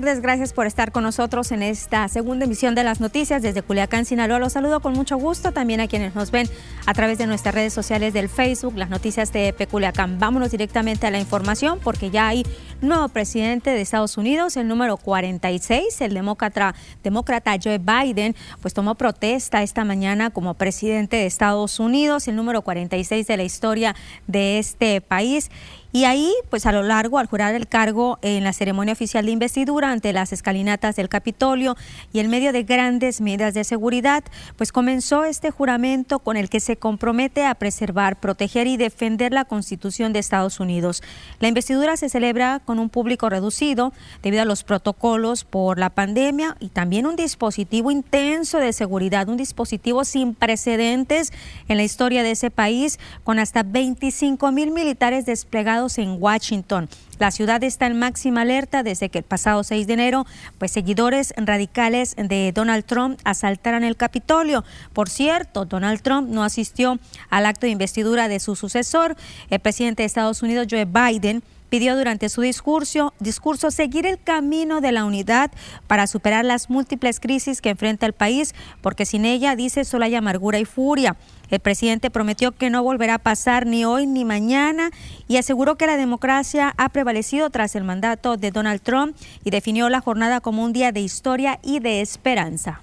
tardes. Gracias por estar con nosotros en esta segunda emisión de las noticias desde Culiacán, Sinaloa. Los saludo con mucho gusto también a quienes nos ven a través de nuestras redes sociales del Facebook, las noticias de Culiacán. Vámonos directamente a la información porque ya hay nuevo presidente de Estados Unidos, el número 46, el demócrata, demócrata Joe Biden, pues tomó protesta esta mañana como presidente de Estados Unidos, el número 46 de la historia de este país. Y ahí, pues a lo largo, al jurar el cargo en la ceremonia oficial de investidura ante las escalinatas del Capitolio y en medio de grandes medidas de seguridad, pues comenzó este juramento con el que se compromete a preservar, proteger y defender la Constitución de Estados Unidos. La investidura se celebra con un público reducido debido a los protocolos por la pandemia y también un dispositivo intenso de seguridad, un dispositivo sin precedentes en la historia de ese país, con hasta 25 mil militares desplegados en Washington. La ciudad está en máxima alerta desde que el pasado 6 de enero, pues seguidores radicales de Donald Trump asaltaran el Capitolio. Por cierto, Donald Trump no asistió al acto de investidura de su sucesor, el presidente de Estados Unidos, Joe Biden pidió durante su discurso, discurso seguir el camino de la unidad para superar las múltiples crisis que enfrenta el país, porque sin ella, dice, solo hay amargura y furia. El presidente prometió que no volverá a pasar ni hoy ni mañana y aseguró que la democracia ha prevalecido tras el mandato de Donald Trump y definió la jornada como un día de historia y de esperanza.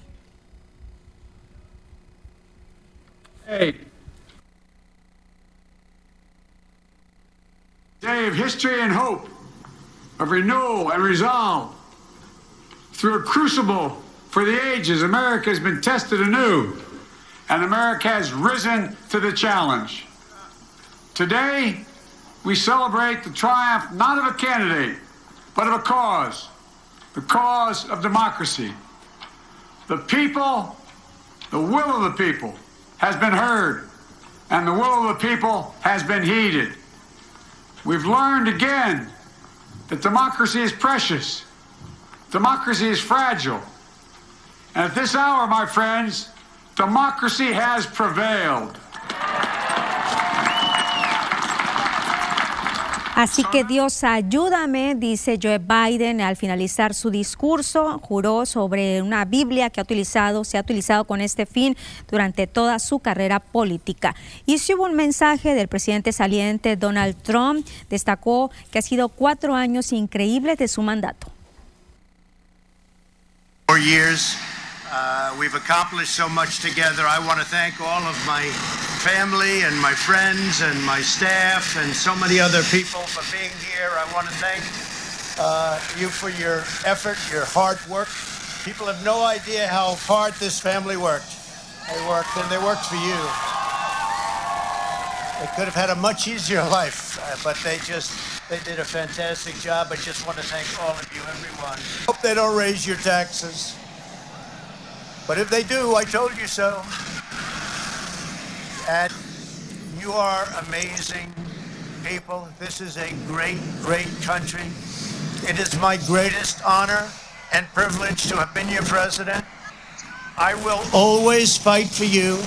Day of history and hope, of renewal and resolve. Through a crucible for the ages, America has been tested anew. And America has risen to the challenge. Today, we celebrate the triumph not of a candidate, but of a cause the cause of democracy. The people, the will of the people, has been heard, and the will of the people has been heeded. We've learned again that democracy is precious, democracy is fragile. And at this hour, my friends, Democracy has prevailed. Así que Dios ayúdame, dice Joe Biden al finalizar su discurso, juró sobre una Biblia que ha utilizado, se ha utilizado con este fin durante toda su carrera política. Y si hubo un mensaje del presidente saliente Donald Trump, destacó que ha sido cuatro años increíbles de su mandato. Uh, we've accomplished so much together. I want to thank all of my family and my friends and my staff and so many other people for being here. I want to thank uh, you for your effort, your hard work. People have no idea how hard this family worked. They worked and they worked for you. They could have had a much easier life, uh, but they just they did a fantastic job. I just want to thank all of you, everyone. Hope they don't raise your taxes. But if they do, I told you so. And you are amazing people. This is a great, great country. It is my greatest honor and privilege to have been your president. I will always fight for you.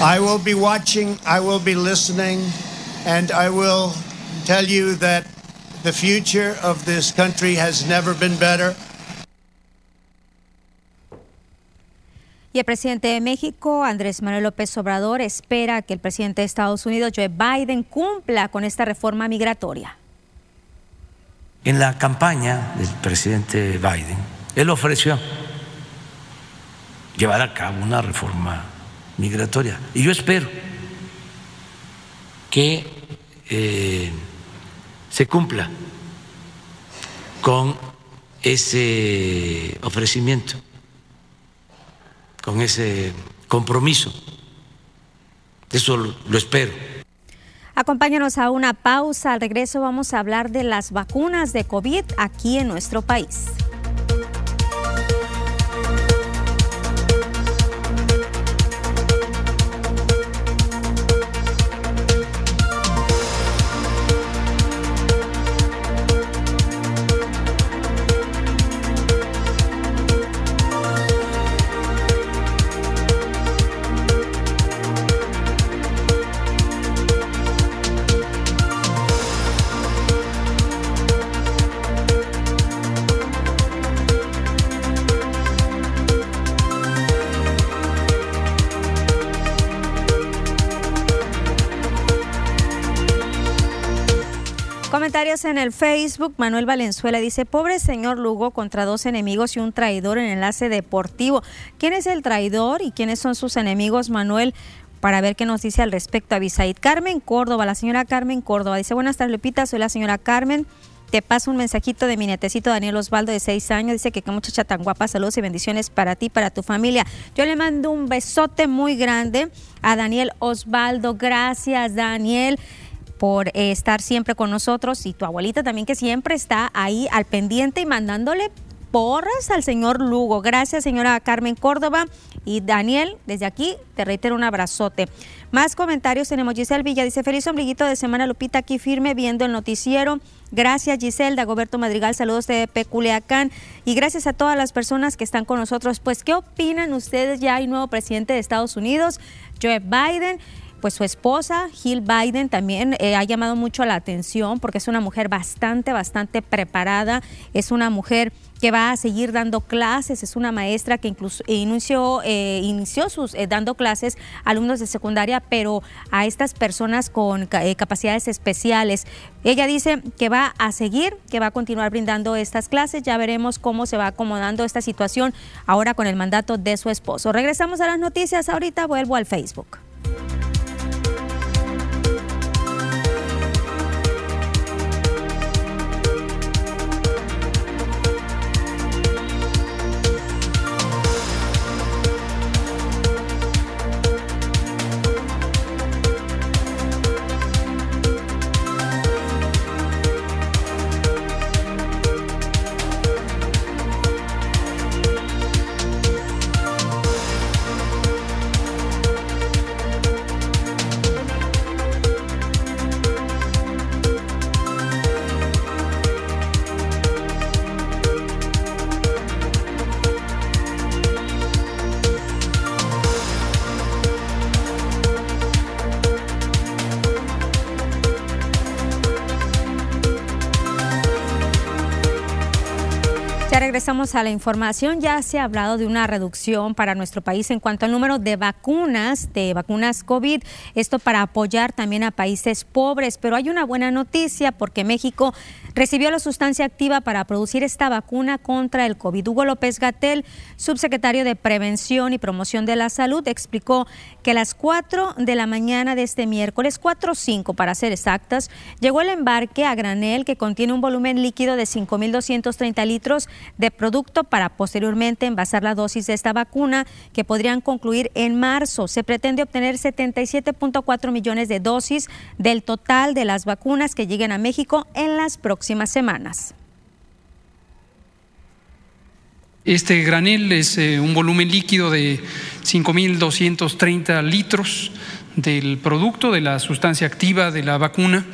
I will be watching, I will be listening, and I will tell you that the future of this country has never been better. Y el presidente de México, Andrés Manuel López Obrador, espera que el presidente de Estados Unidos, Joe Biden, cumpla con esta reforma migratoria. En la campaña del presidente Biden, él ofreció llevar a cabo una reforma migratoria. Y yo espero que eh, se cumpla con ese ofrecimiento con ese compromiso. Eso lo espero. Acompáñanos a una pausa. Al regreso vamos a hablar de las vacunas de COVID aquí en nuestro país. En el Facebook. Manuel Valenzuela dice, pobre señor Lugo contra dos enemigos y un traidor en enlace deportivo. ¿Quién es el traidor y quiénes son sus enemigos, Manuel? Para ver qué nos dice al respecto a. Carmen Córdoba, la señora Carmen Córdoba, dice, buenas tardes, Lupita, soy la señora Carmen. Te paso un mensajito de mi netecito Daniel Osvaldo de seis años. Dice que qué muchacha tan guapa. Saludos y bendiciones para ti, para tu familia. Yo le mando un besote muy grande a Daniel Osvaldo. Gracias, Daniel por eh, estar siempre con nosotros y tu abuelita también que siempre está ahí al pendiente y mandándole porras al señor Lugo. Gracias, señora Carmen Córdoba. Y Daniel, desde aquí te reitero un abrazote. Más comentarios tenemos. Giselle Villa dice: Feliz ombliguito de semana, Lupita, aquí firme viendo el noticiero. Gracias, Giselle. Dagoberto Madrigal, saludos de Peculiacán. Y gracias a todas las personas que están con nosotros. Pues, ¿qué opinan ustedes? Ya hay nuevo presidente de Estados Unidos, Joe Biden pues su esposa, Jill Biden, también eh, ha llamado mucho la atención porque es una mujer bastante, bastante preparada, es una mujer que va a seguir dando clases, es una maestra que incluso inició, eh, inició sus, eh, dando clases a alumnos de secundaria, pero a estas personas con capacidades especiales. Ella dice que va a seguir, que va a continuar brindando estas clases, ya veremos cómo se va acomodando esta situación ahora con el mandato de su esposo. Regresamos a las noticias, ahorita vuelvo al Facebook. A la información. Ya se ha hablado de una reducción para nuestro país en cuanto al número de vacunas, de vacunas COVID. Esto para apoyar también a países pobres. Pero hay una buena noticia porque México recibió la sustancia activa para producir esta vacuna contra el COVID. Hugo López Gatel, subsecretario de Prevención y Promoción de la Salud, explicó que a las 4 de la mañana de este miércoles, 4 o 5 para ser exactas, llegó el embarque a granel que contiene un volumen líquido de 5.230 litros de producto para posteriormente envasar la dosis de esta vacuna que podrían concluir en marzo. Se pretende obtener 77.4 millones de dosis del total de las vacunas que lleguen a México en las próximas semanas. Este granel es eh, un volumen líquido de 5.230 litros del producto, de la sustancia activa de la vacuna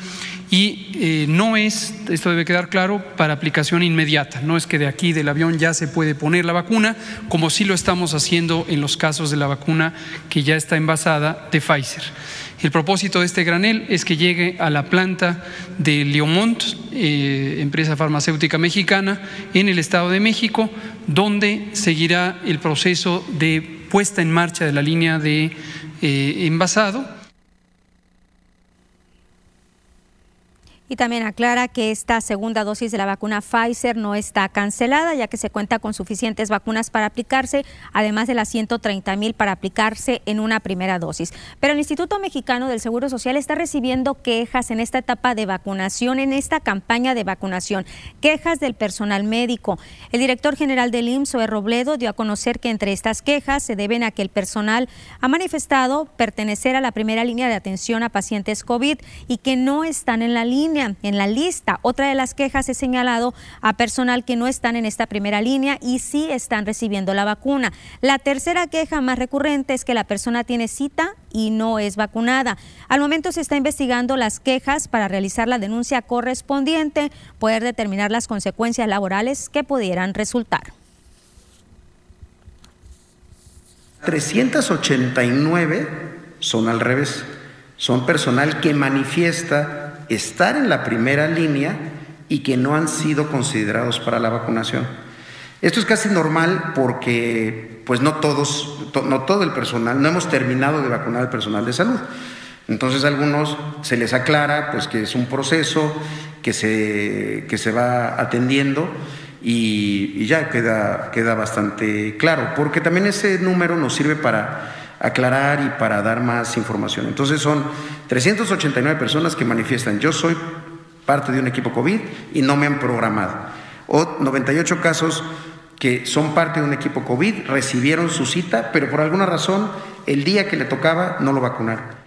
y eh, no es, esto debe quedar claro, para aplicación inmediata. No es que de aquí del avión ya se puede poner la vacuna, como sí lo estamos haciendo en los casos de la vacuna que ya está envasada de Pfizer. El propósito de este granel es que llegue a la planta de Leomont, eh, empresa farmacéutica mexicana, en el Estado de México, donde seguirá el proceso de puesta en marcha de la línea de eh, envasado Y también aclara que esta segunda dosis de la vacuna Pfizer no está cancelada, ya que se cuenta con suficientes vacunas para aplicarse, además de las 130 mil para aplicarse en una primera dosis. Pero el Instituto Mexicano del Seguro Social está recibiendo quejas en esta etapa de vacunación, en esta campaña de vacunación, quejas del personal médico. El director general del IMSS, Robledo, dio a conocer que entre estas quejas se deben a que el personal ha manifestado pertenecer a la primera línea de atención a pacientes COVID y que no están en la línea en la lista. Otra de las quejas es señalado a personal que no están en esta primera línea y sí están recibiendo la vacuna. La tercera queja más recurrente es que la persona tiene cita y no es vacunada. Al momento se está investigando las quejas para realizar la denuncia correspondiente, poder determinar las consecuencias laborales que pudieran resultar. 389 son al revés, son personal que manifiesta estar en la primera línea y que no han sido considerados para la vacunación. Esto es casi normal porque pues no todos, no todo el personal, no hemos terminado de vacunar al personal de salud. Entonces a algunos se les aclara pues que es un proceso que se, que se va atendiendo y, ya queda, queda bastante claro, porque también ese número nos sirve para aclarar y para dar más información. Entonces son 389 personas que manifiestan, yo soy parte de un equipo COVID y no me han programado. O 98 casos que son parte de un equipo COVID, recibieron su cita, pero por alguna razón el día que le tocaba no lo vacunaron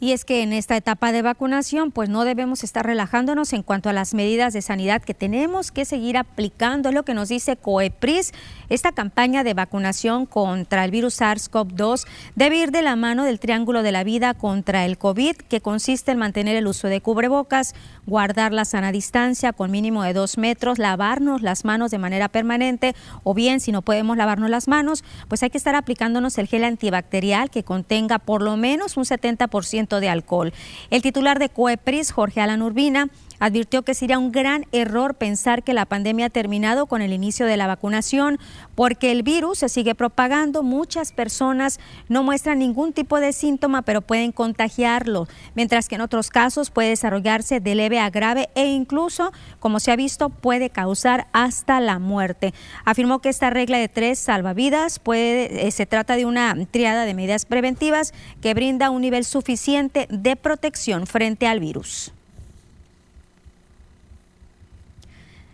y es que en esta etapa de vacunación pues no debemos estar relajándonos en cuanto a las medidas de sanidad que tenemos que seguir aplicando, es lo que nos dice COEPRIS. Esta campaña de vacunación contra el virus SARS-CoV-2 debe ir de la mano del triángulo de la vida contra el COVID, que consiste en mantener el uso de cubrebocas, guardar la sana distancia con mínimo de dos metros, lavarnos las manos de manera permanente o bien si no podemos lavarnos las manos, pues hay que estar aplicándonos el gel antibacterial que contenga por lo menos un 70% de alcohol. El titular de COEPRIS, Jorge Alan Urbina, advirtió que sería un gran error pensar que la pandemia ha terminado con el inicio de la vacunación, porque el virus se sigue propagando. Muchas personas no muestran ningún tipo de síntoma, pero pueden contagiarlo, mientras que en otros casos puede desarrollarse de leve a grave e incluso, como se ha visto, puede causar hasta la muerte. Afirmó que esta regla de tres salvavidas eh, se trata de una triada de medidas preventivas que brinda un nivel suficiente de protección frente al virus.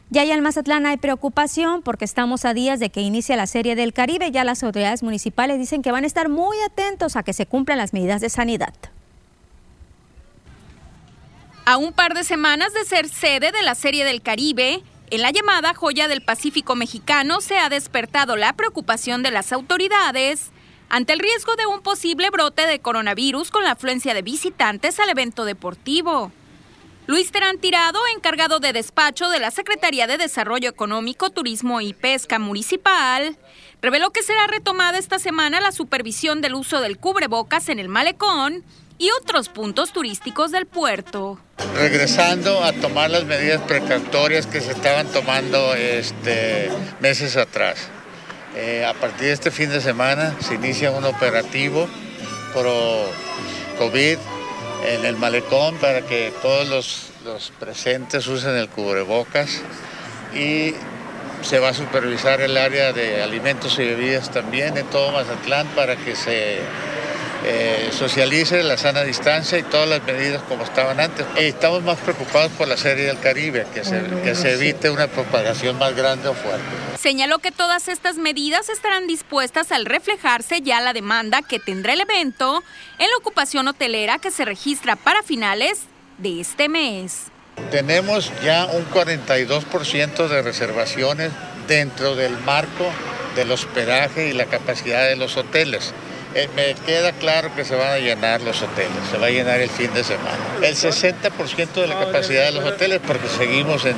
Ya allá en Mazatlán hay preocupación porque estamos a días de que inicie la Serie del Caribe. Ya las autoridades municipales dicen que van a estar muy atentos a que se cumplan las medidas de sanidad. A un par de semanas de ser sede de la Serie del Caribe, en la llamada joya del Pacífico mexicano se ha despertado la preocupación de las autoridades ante el riesgo de un posible brote de coronavirus con la afluencia de visitantes al evento deportivo. Luis Terán Tirado, encargado de despacho de la Secretaría de Desarrollo Económico, Turismo y Pesca Municipal, reveló que será retomada esta semana la supervisión del uso del cubrebocas en el malecón y otros puntos turísticos del puerto. Regresando a tomar las medidas precautorias que se estaban tomando este, meses atrás. Eh, a partir de este fin de semana se inicia un operativo pro COVID en el malecón para que todos los, presentes usen el cubrebocas y se va a supervisar el área de alimentos y bebidas también en todo Mazatlán para que se eh, socialice la sana distancia y todas las medidas como estaban antes. estamos más preocupados por la serie del Caribe, que se, que se evite una propagación más grande o fuerte. Señaló que todas estas medidas estarán dispuestas al reflejarse ya la demanda que tendrá el evento en la ocupación hotelera que se registra para finales de este mes. Tenemos ya un 42% de reservaciones dentro del marco del hospedaje y la capacidad de los hoteles. Eh, me queda claro que se van a llenar los hoteles, se va a llenar el fin de semana. El 60% de la capacidad de los hoteles porque seguimos con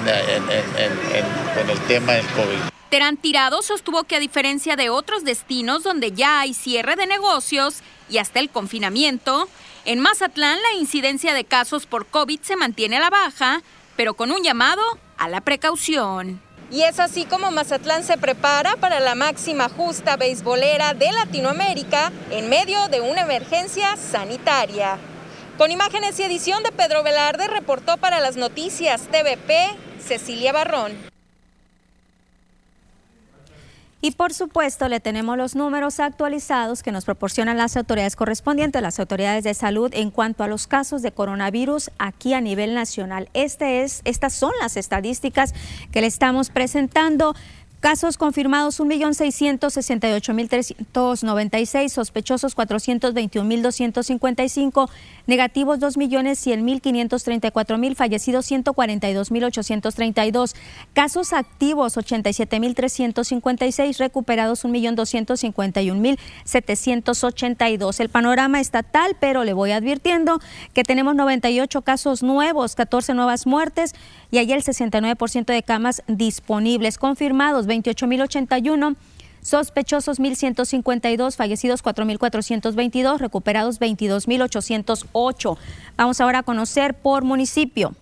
el tema del COVID. Terán Tirado sostuvo que a diferencia de otros destinos donde ya hay cierre de negocios y hasta el confinamiento, en Mazatlán la incidencia de casos por COVID se mantiene a la baja, pero con un llamado a la precaución. Y es así como Mazatlán se prepara para la máxima justa beisbolera de Latinoamérica en medio de una emergencia sanitaria. Con imágenes y edición de Pedro Velarde, reportó para las noticias TVP Cecilia Barrón. Y por supuesto le tenemos los números actualizados que nos proporcionan las autoridades correspondientes, las autoridades de salud en cuanto a los casos de coronavirus aquí a nivel nacional. Este es, estas son las estadísticas que le estamos presentando. Casos confirmados 1.668.396, sospechosos 421.255, negativos 2.100.534.000, fallecidos 142.832, casos activos 87.356, recuperados 1.251.782. El panorama estatal, pero le voy advirtiendo que tenemos 98 casos nuevos, 14 nuevas muertes y hay el 69% de camas disponibles confirmados 28.081. Sospechosos 1.152, fallecidos 4.422, recuperados 22.808. Vamos ahora a conocer por municipio.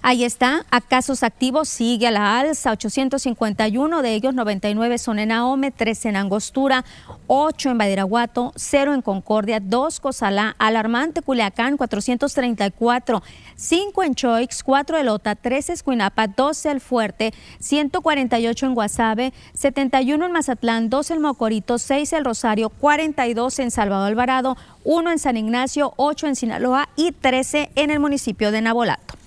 Ahí está, a casos activos sigue a la alza, 851 de ellos, 99 son en Ahome, 3 en Angostura, 8 en Badiraguato, 0 en Concordia, 2 Cozalá, Alarmante Culiacán, 434, 5 en Choix, 4 Lota, 3 Escuinapa, 12 El Fuerte, 148 en Guasave, 71 en Mazatlán, 2 en Mocorito, 6 El Rosario, 42 en Salvador Alvarado, 1 en San Ignacio, 8 en Sinaloa y 13 en el municipio de Nabolato.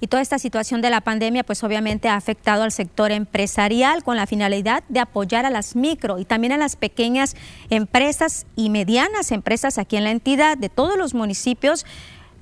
Y toda esta situación de la pandemia, pues obviamente ha afectado al sector empresarial con la finalidad de apoyar a las micro y también a las pequeñas empresas y medianas empresas aquí en la entidad de todos los municipios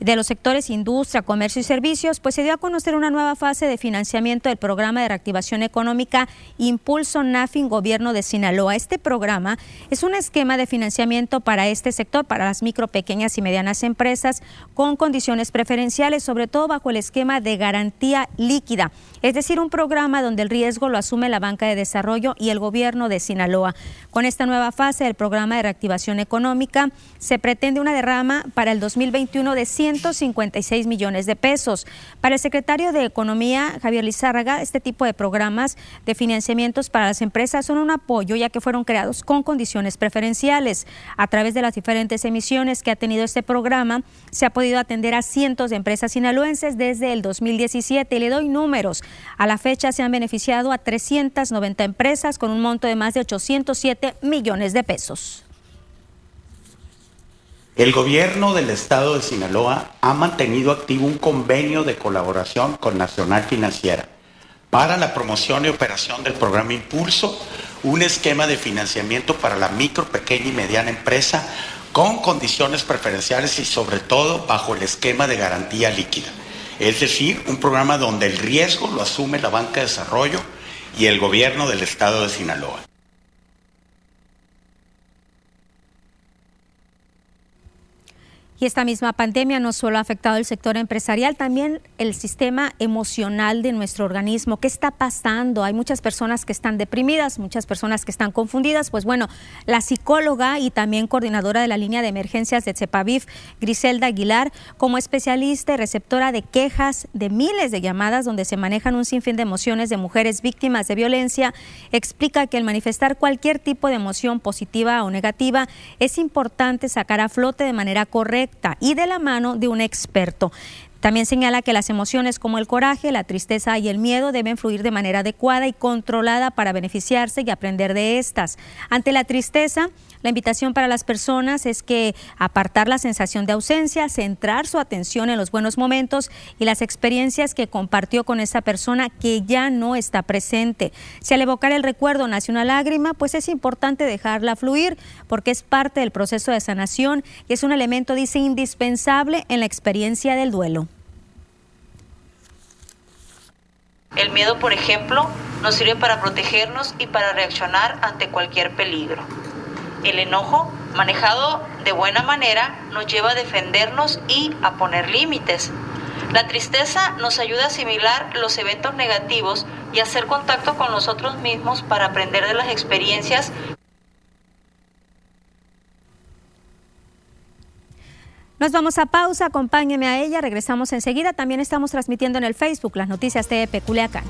de los sectores industria, comercio y servicios, pues se dio a conocer una nueva fase de financiamiento del programa de reactivación económica Impulso NAFIN Gobierno de Sinaloa. Este programa es un esquema de financiamiento para este sector, para las micro, pequeñas y medianas empresas, con condiciones preferenciales, sobre todo bajo el esquema de garantía líquida, es decir, un programa donde el riesgo lo asume la banca de desarrollo y el gobierno de Sinaloa. Con esta nueva fase del programa de reactivación económica, se pretende una derrama para el 2021 de 100 156 millones de pesos. Para el secretario de Economía, Javier Lizárraga, este tipo de programas de financiamientos para las empresas son un apoyo ya que fueron creados con condiciones preferenciales. A través de las diferentes emisiones que ha tenido este programa, se ha podido atender a cientos de empresas sinaloenses desde el 2017 y le doy números. A la fecha se han beneficiado a 390 empresas con un monto de más de 807 millones de pesos. El gobierno del estado de Sinaloa ha mantenido activo un convenio de colaboración con Nacional Financiera para la promoción y operación del programa Impulso, un esquema de financiamiento para la micro, pequeña y mediana empresa con condiciones preferenciales y sobre todo bajo el esquema de garantía líquida. Es decir, un programa donde el riesgo lo asume la banca de desarrollo y el gobierno del estado de Sinaloa. Y esta misma pandemia no solo ha afectado el sector empresarial, también el sistema emocional de nuestro organismo. ¿Qué está pasando? Hay muchas personas que están deprimidas, muchas personas que están confundidas. Pues bueno, la psicóloga y también coordinadora de la línea de emergencias de CEPAVIF, Griselda Aguilar, como especialista y receptora de quejas de miles de llamadas donde se manejan un sinfín de emociones de mujeres víctimas de violencia, explica que el manifestar cualquier tipo de emoción positiva o negativa es importante sacar a flote de manera correcta y de la mano de un experto. También señala que las emociones como el coraje, la tristeza y el miedo deben fluir de manera adecuada y controlada para beneficiarse y aprender de estas. Ante la tristeza, la invitación para las personas es que apartar la sensación de ausencia, centrar su atención en los buenos momentos y las experiencias que compartió con esa persona que ya no está presente. Si al evocar el recuerdo nace una lágrima, pues es importante dejarla fluir porque es parte del proceso de sanación y es un elemento, dice, indispensable en la experiencia del duelo. El miedo, por ejemplo, nos sirve para protegernos y para reaccionar ante cualquier peligro. El enojo, manejado de buena manera, nos lleva a defendernos y a poner límites. La tristeza nos ayuda a asimilar los eventos negativos y hacer contacto con nosotros mismos para aprender de las experiencias Nos vamos a pausa, acompáñeme a ella, regresamos enseguida. También estamos transmitiendo en el Facebook las noticias de Peculiacán.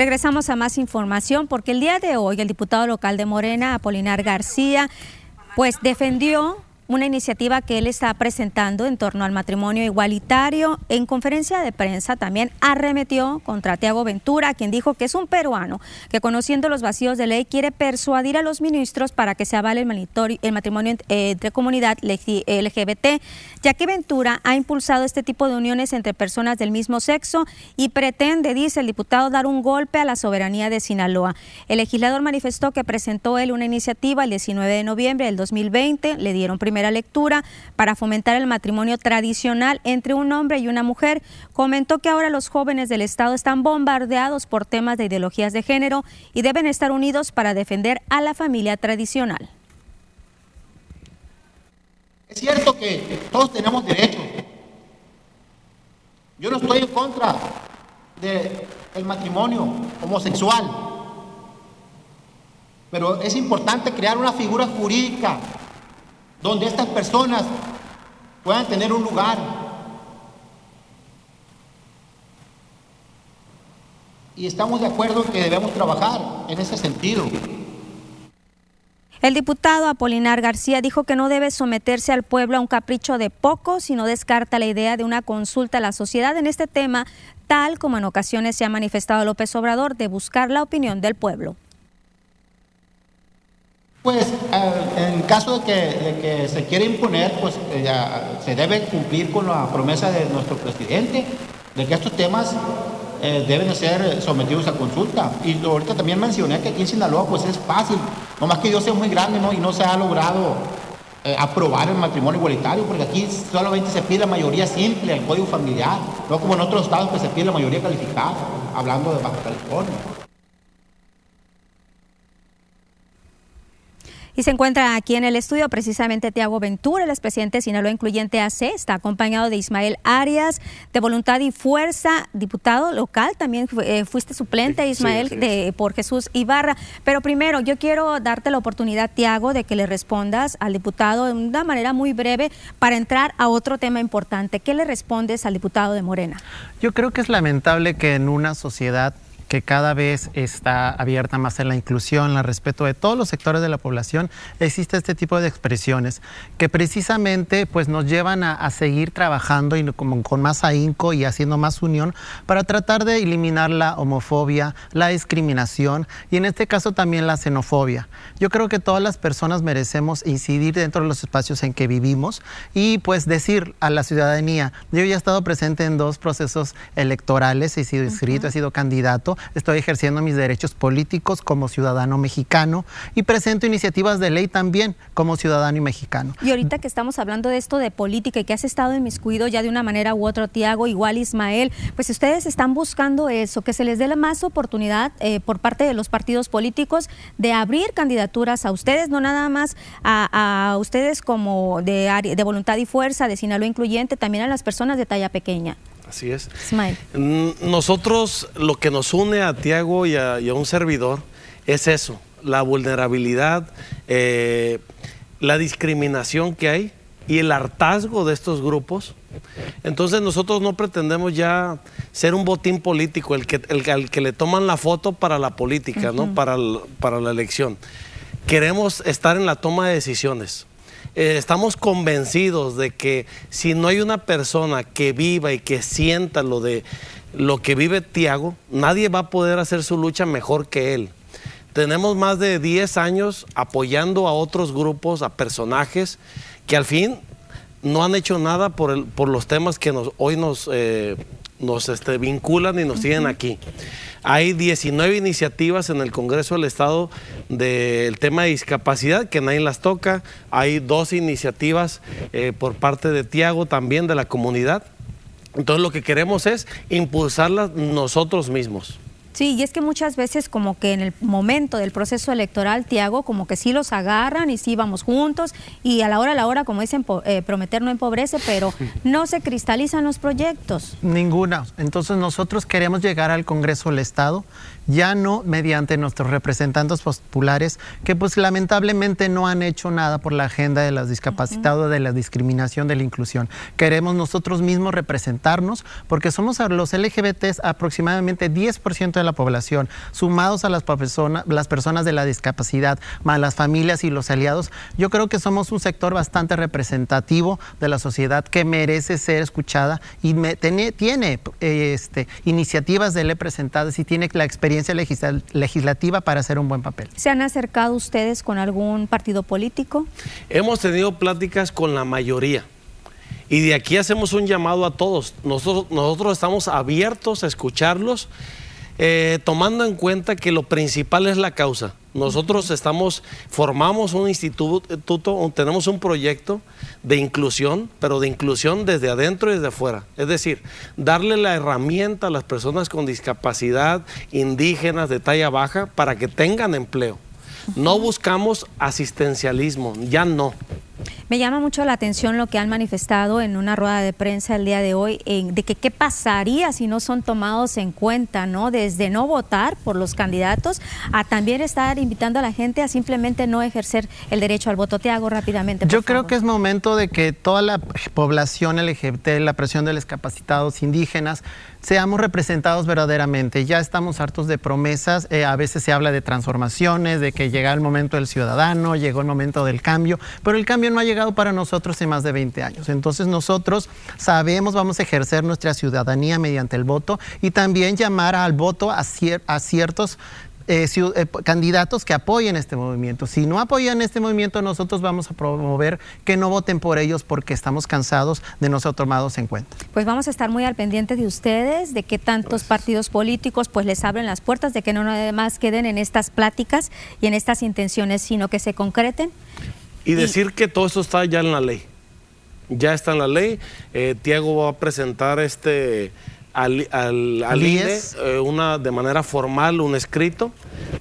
Regresamos a más información porque el día de hoy el diputado local de Morena, Apolinar García, pues defendió una iniciativa que él está presentando en torno al matrimonio igualitario. En conferencia de prensa también arremetió contra Tiago Ventura, quien dijo que es un peruano que conociendo los vacíos de ley quiere persuadir a los ministros para que se avale el, matrimonio entre comunidad LGBT, ya que Ventura ha impulsado este tipo de uniones entre personas del mismo sexo y pretende, dice el diputado, dar un golpe a la soberanía de Sinaloa. El legislador manifestó que presentó él una iniciativa el 19 de noviembre del 2020, le dieron primero lectura para fomentar el matrimonio tradicional entre un hombre y una mujer. Comentó que ahora los jóvenes del Estado están bombardeados por temas de ideologías de género y deben estar unidos para defender a la familia tradicional. Es cierto que todos tenemos derechos. Yo no estoy en contra del matrimonio homosexual. Pero es importante crear una figura jurídica donde estas personas puedan tener un lugar. Y estamos de acuerdo en que debemos trabajar en ese sentido. El diputado Apolinar García dijo que no debe someterse al pueblo a un capricho de pocos, sino descarta la idea de una consulta a la sociedad en este tema, tal como en ocasiones se ha manifestado López Obrador, de buscar la opinión del pueblo. Pues eh, en caso de que, se quiera imponer, pues eh, se debe cumplir con la promesa de nuestro presidente de que estos temas eh, deben ser sometidos a consulta. Y ahorita también mencioné que aquí en Sinaloa pues es fácil, nomás que Dios es muy grande ¿no? y no se ha logrado aprobar el matrimonio igualitario, porque aquí solamente se pide la mayoría simple, el código familiar, no como en otros estados que se pide la mayoría calificada, hablando de Baja California. Y se encuentra aquí en el estudio precisamente Tiago Ventura, el expresidente de Sinaloa Incluyente AC, está acompañado de Ismael Arias, de Voluntad y Fuerza, diputado local, también eh, fuiste suplente, Ismael, de, por Jesús Ibarra. Pero primero, yo quiero darte la oportunidad, Tiago, de que le respondas al diputado de una manera muy breve para entrar a otro tema importante. ¿Qué le respondes al diputado de Morena? Yo creo que es lamentable que en una sociedad que cada vez está abierta más en la inclusión, el respeto de todos los sectores de la población, existe este tipo de expresiones que precisamente pues, nos llevan a, seguir trabajando y con, con más ahínco y haciendo más unión para tratar de eliminar la homofobia, la discriminación y en este caso también la xenofobia. Yo creo que todas las personas merecemos incidir dentro de los espacios en que vivimos y pues decir a la ciudadanía, yo ya he estado presente en dos procesos electorales, he sido inscrito, he sido candidato, estoy ejerciendo mis derechos políticos como ciudadano mexicano y presento iniciativas de ley también como ciudadano y mexicano. Y ahorita que estamos hablando de esto de política y que has estado inmiscuido ya de una manera u otra, Tiago, igual Ismael, pues ustedes están buscando eso, que se les dé la más oportunidad eh, por parte de los partidos políticos de abrir candidaturas a ustedes, no nada más a, ustedes como de, de voluntad y fuerza, de Sinaloa incluyente, también a las personas de talla pequeña. Así es. Nosotros lo que nos une a Tiago y a, un servidor es eso, la vulnerabilidad, eh, la discriminación que hay y el hartazgo de estos grupos. Entonces nosotros no pretendemos ya ser un botín político, el que, el, que le toman la foto para la política, ¿no? Para, para la elección. Queremos estar en la toma de decisiones. Eh, estamos convencidos de que si no hay una persona que viva y que sienta lo de lo que vive Tiago, nadie va a poder hacer su lucha mejor que él. Tenemos más de 10 años apoyando a otros grupos, a personajes que al fin no han hecho nada por, el, por los temas que nos, hoy nos, eh, nos este, vinculan y nos tienen aquí. Hay 19 iniciativas en el Congreso del Estado del tema de discapacidad que nadie las toca. Hay dos iniciativas eh, por parte de Tiago también de la comunidad. Entonces lo que queremos es impulsarlas nosotros mismos. Sí, y es que muchas veces como que en el momento del proceso electoral, Tiago, como que sí los agarran y sí vamos juntos y a la hora a la hora, como dicen, eh, prometer no empobrece, pero no se cristalizan los proyectos. Ninguna. Entonces nosotros queremos llegar al Congreso del Estado ya no mediante nuestros representantes populares que pues lamentablemente no han hecho nada por la agenda de los discapacitados, de la discriminación, de la inclusión. Queremos nosotros mismos representarnos porque somos los LGBTs aproximadamente 10% de la población, sumados a las, personas, las personas de la discapacidad, más las familias y los aliados, yo creo que somos un sector bastante representativo de la sociedad que merece ser escuchada y tiene, tiene este, iniciativas de ley presentadas y tiene la experiencia legislativa para hacer un buen papel. ¿Se han acercado ustedes con algún partido político? Hemos tenido pláticas con la mayoría. Y de aquí hacemos un llamado a todos. Nosotros, nosotros estamos abiertos a escucharlos, eh, tomando en cuenta que lo principal es la causa. Nosotros estamos, formamos un instituto, tenemos un proyecto de inclusión, pero de inclusión desde adentro y desde afuera. Es decir, darle la herramienta a las personas con discapacidad, indígenas de talla baja, para que tengan empleo. No buscamos asistencialismo, ya no. Me llama mucho la atención lo que han manifestado en una rueda de prensa el día de hoy, de que qué pasaría si no son tomados en cuenta, ¿no? Desde no votar por los candidatos a también estar invitando a la gente a simplemente no ejercer el derecho al voto. Te hago rápidamente. Yo creo que es momento de que toda la población LGBT, la presión de los discapacitados indígenas, seamos representados verdaderamente. Ya estamos hartos de promesas, eh, a veces se habla de transformaciones, de que llega el momento del ciudadano, llegó el momento del cambio, pero el cambio no ha llegado para nosotros en más de 20 años. Entonces nosotros sabemos, vamos a ejercer nuestra ciudadanía mediante el voto y también llamar al voto a, a ciertos eh, eh, candidatos que apoyen este movimiento. Si no apoyan este movimiento, nosotros vamos a promover que no voten por ellos porque estamos cansados de no ser tomados en cuenta. Pues vamos a estar muy al pendiente de ustedes, de que tantos partidos políticos pues les abren las puertas, de que no nada más queden en estas pláticas y en estas intenciones, sino que se concreten. Y decir que todo esto está ya en la ley. Ya está en la ley. Eh, Tiago va a presentar este al, al, INE eh, una, de manera formal un escrito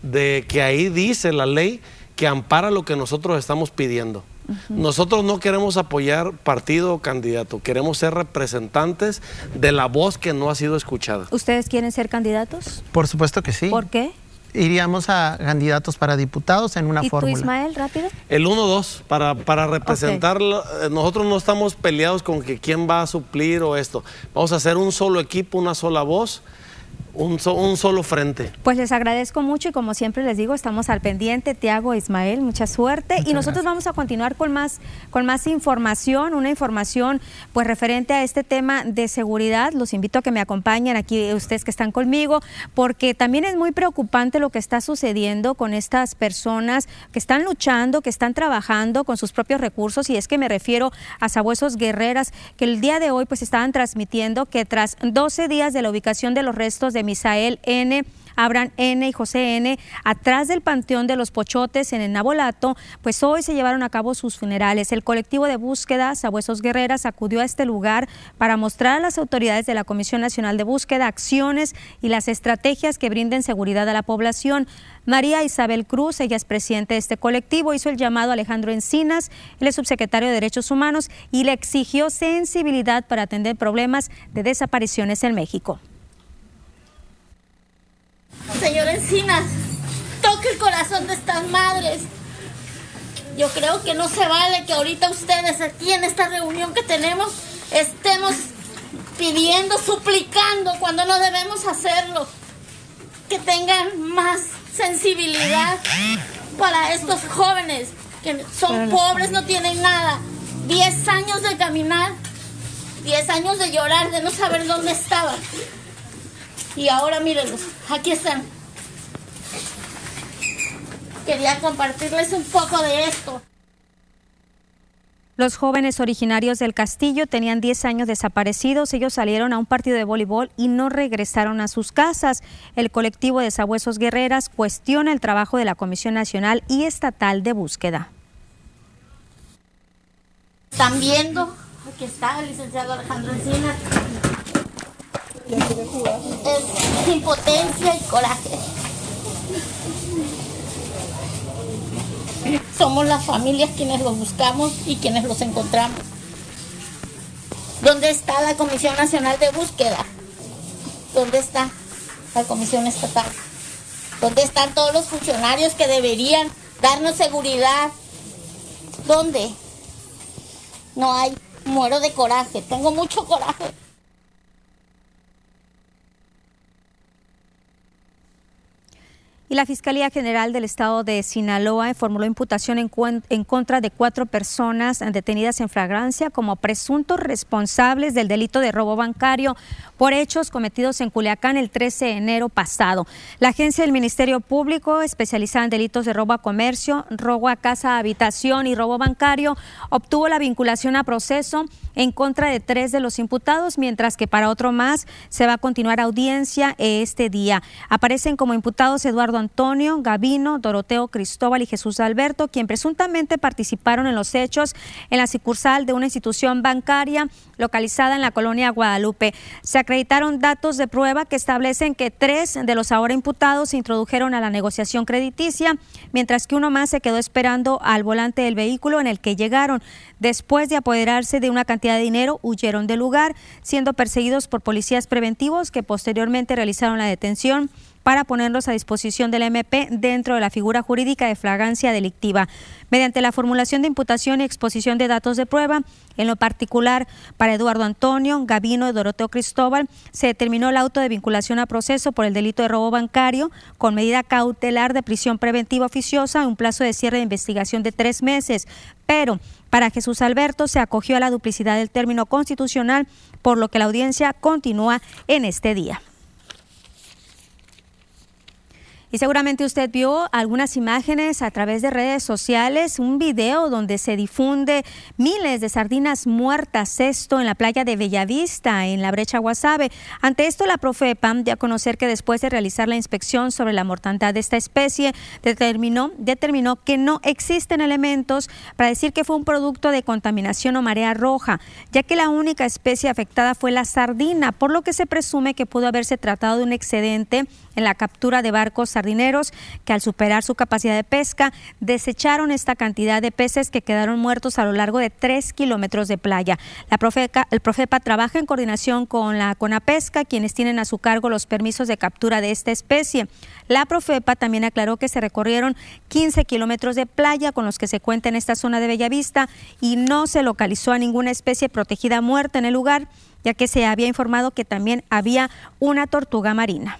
de que ahí dice la ley que ampara lo que nosotros estamos pidiendo. Nosotros no queremos apoyar partido o candidato, queremos ser representantes de la voz que no ha sido escuchada. ¿Ustedes quieren ser candidatos? Por supuesto que sí. ¿Por qué? Iríamos a candidatos para diputados en una fórmula. ¿Y tú, Ismael, rápido? El 1-2, para, para representar, eh, nosotros no estamos peleados con que quién va a suplir o esto. Vamos a hacer un solo equipo, una sola voz un, un, solo frente. Pues les agradezco mucho y como siempre les digo, estamos al pendiente. Tiago, Ismael, mucha suerte. y nosotros vamos a continuar con más, con más información, una información pues referente a este tema de seguridad. Los invito a que me acompañen aquí ustedes que están conmigo, porque también es muy preocupante lo que está sucediendo con estas personas que están luchando, que están trabajando con sus propios recursos. Y es que me refiero a Sabuesos Guerreras, que el día de hoy pues estaban transmitiendo que tras 12 días de la ubicación de los restos de Misael N. Abraham N. y José N. atrás del Panteón de los Pochotes en el Nabolato, pues hoy se llevaron a cabo sus funerales. El colectivo de búsqueda Sabuesos Guerreras acudió a este lugar para mostrar a las autoridades de la Comisión Nacional de Búsqueda acciones y las estrategias que brinden seguridad a la población. María Isabel Cruz, ella es presidente de este colectivo, hizo el llamado a Alejandro Encinas, él es subsecretario de Derechos Humanos, y le exigió sensibilidad para atender problemas de desapariciones en México. Señor Encinas, toque el corazón de estas madres. Yo creo que no se vale que ahorita ustedes aquí en esta reunión que tenemos estemos pidiendo, suplicando cuando no debemos hacerlo. Que tengan más sensibilidad para estos jóvenes que son pobres, no tienen nada. Diez años de caminar, diez años de llorar, de no saber dónde estaban. Y ahora mírenlos, aquí están. Quería compartirles un poco de esto. Los jóvenes originarios del castillo tenían 10 años desaparecidos. Ellos salieron a un partido de voleibol y no regresaron a sus casas. El colectivo de Sabuesos Guerreras cuestiona el trabajo de la Comisión Nacional y Estatal de Búsqueda. ¿Están viendo? Aquí está el licenciado Alejandro Encina es impotencia y coraje. Somos las familias quienes los buscamos y quienes los encontramos. ¿Dónde está la Comisión Nacional de Búsqueda? ¿Dónde está la Comisión Estatal? ¿Dónde están todos los funcionarios que deberían darnos seguridad? ¿Dónde? No hay. Muero de coraje. Tengo mucho coraje. Y la Fiscalía General del Estado de Sinaloa formuló imputación en, en, contra de cuatro personas detenidas en flagrancia como presuntos responsables del delito de robo bancario por hechos cometidos en Culiacán el 13 de enero pasado. La agencia del Ministerio Público, especializada en delitos de robo a comercio, robo a casa, habitación y robo bancario, obtuvo la vinculación a proceso en contra de tres de los imputados, mientras que para otro más se va a continuar audiencia este día. Aparecen como imputados Eduardo Antonio, Gavino, Doroteo Cristóbal y Jesús Alberto, quien presuntamente participaron en los hechos en la sucursal de una institución bancaria localizada en la colonia Guadalupe. Se acreditaron datos de prueba que establecen que tres de los ahora imputados se introdujeron a la negociación crediticia, mientras que uno más se quedó esperando al volante del vehículo en el que llegaron. Después de apoderarse de una cantidad de dinero, huyeron del lugar, siendo perseguidos por policías preventivos que posteriormente realizaron la detención para ponerlos a disposición del MP dentro de la figura jurídica de flagrancia delictiva. Mediante la formulación de imputación y exposición de datos de prueba, en lo particular para Eduardo Antonio, Gavino y Doroteo Cristóbal, se determinó el auto de vinculación a proceso por el delito de robo bancario con medida cautelar de prisión preventiva oficiosa en un plazo de cierre de investigación de tres meses. Pero para Jesús Alberto se acogió a la duplicidad del término constitucional, por lo que la audiencia continúa en este día. Y seguramente usted vio algunas imágenes a través de redes sociales, un video donde se difunde miles de sardinas muertas, esto en la playa de Bellavista, en la brecha Guasave. Ante esto, la Profepa dio a conocer que después de realizar la inspección sobre la mortandad de esta especie, determinó, determinó que no existen elementos para decir que fue un producto de contaminación o marea roja, ya que la única especie afectada fue la sardina, por lo que se presume que pudo haberse tratado de un excedente en la captura de barcos sardineros que al superar su capacidad de pesca desecharon esta cantidad de peces que quedaron muertos a lo largo de tres kilómetros de playa. La el Profepa trabaja en coordinación con la Conapesca, quienes tienen a su cargo los permisos de captura de esta especie. La Profepa también aclaró que se recorrieron 15 kilómetros de playa con los que se cuenta en esta zona de Bellavista y no se localizó a ninguna especie protegida muerta en el lugar, ya que se había informado que también había una tortuga marina.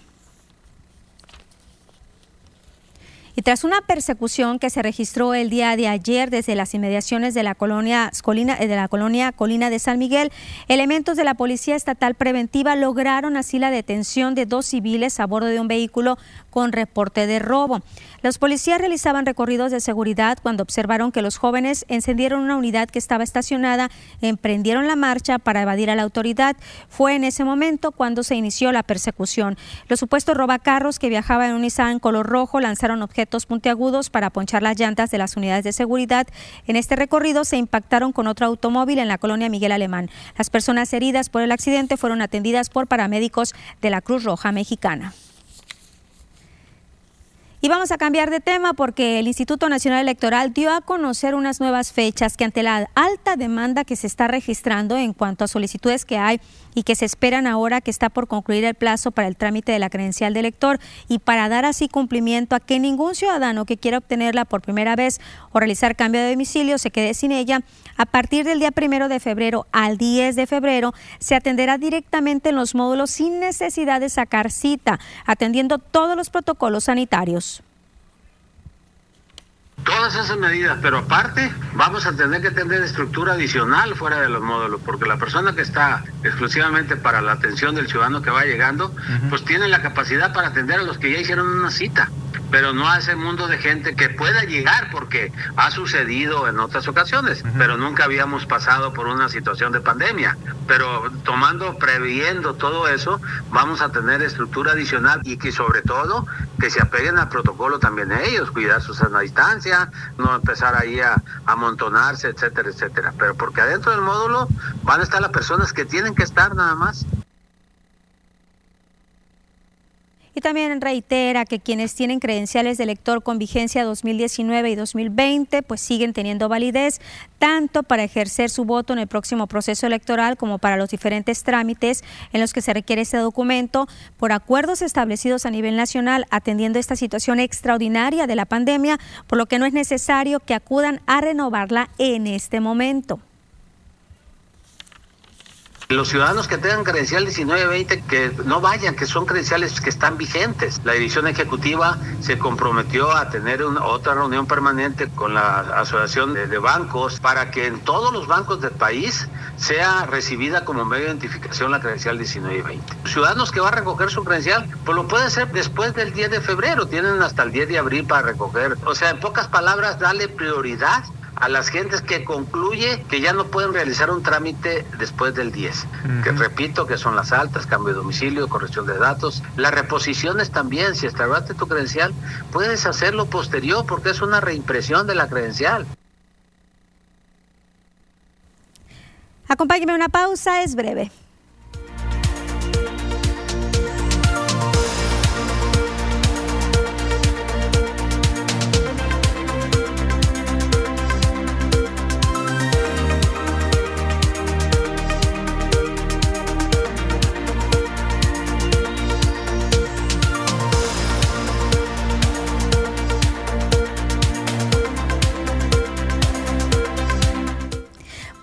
Y tras una persecución que se registró el día de ayer desde las inmediaciones de la colonia Colina, de la colonia Colina de San Miguel, elementos de la Policía Estatal Preventiva lograron así la detención de dos civiles a bordo de un vehículo con reporte de robo. Los policías realizaban recorridos de seguridad cuando observaron que los jóvenes encendieron una unidad que estaba estacionada, emprendieron la marcha para evadir a la autoridad. Fue en ese momento cuando se inició la persecución. Los supuestos robacarros que viajaban en un Nissan color rojo lanzaron objetos puntiagudos para ponchar las llantas de las unidades de seguridad. En este recorrido se impactaron con otro automóvil en la colonia Miguel Alemán. Las personas heridas por el accidente fueron atendidas por paramédicos de la Cruz Roja Mexicana. Y vamos a cambiar de tema porque el Instituto Nacional Electoral dio a conocer unas nuevas fechas que ante la alta demanda que se está registrando en cuanto a solicitudes que hay y que se esperan ahora que está por concluir el plazo para el trámite de la credencial de elector y para dar así cumplimiento a que ningún ciudadano que quiera obtenerla por primera vez o realizar cambio de domicilio se quede sin ella, a partir del día primero de febrero al 10 de febrero se atenderá directamente en los módulos sin necesidad de sacar cita, atendiendo todos los protocolos sanitarios. Todas esas medidas, pero aparte vamos a tener que tener estructura adicional fuera de los módulos, porque la persona que está exclusivamente para la atención del ciudadano que va llegando, pues tiene la capacidad para atender a los que ya hicieron una cita pero no a ese mundo de gente que pueda llegar porque ha sucedido en otras ocasiones, pero nunca habíamos pasado por una situación de pandemia. Pero tomando, previendo todo eso, vamos a tener estructura adicional y que sobre todo que se apeguen al protocolo también ellos, cuidar su sana distancia, no empezar ahí a amontonarse, etcétera, etcétera. Pero porque adentro del módulo van a estar las personas que tienen que estar nada más. Y también reitera que quienes tienen credenciales de elector con vigencia 2019 y 2020 pues siguen teniendo validez tanto para ejercer su voto en el próximo proceso electoral como para los diferentes trámites en los que se requiere este documento por acuerdos establecidos a nivel nacional atendiendo esta situación extraordinaria de la pandemia, por lo que no es necesario que acudan a renovarla en este momento. Los ciudadanos que tengan credencial 1920 que no vayan, que son credenciales que están vigentes. La división ejecutiva se comprometió a tener otra reunión permanente con la Asociación de, Bancos para que en todos los bancos del país sea recibida como medio de identificación la credencial 1920. Ciudadanos que va a recoger su credencial, pues lo puede hacer después del 10 de febrero, tienen hasta el 10 de abril para recoger. O sea, en pocas palabras, darle prioridad a las gentes que concluye que ya no pueden realizar un trámite después del 10, que repito que son las altas, cambio de domicilio, corrección de datos, las reposiciones también, si extravaste tu credencial, puedes hacerlo posterior porque es una reimpresión de la credencial. Acompáñeme a una pausa, es breve.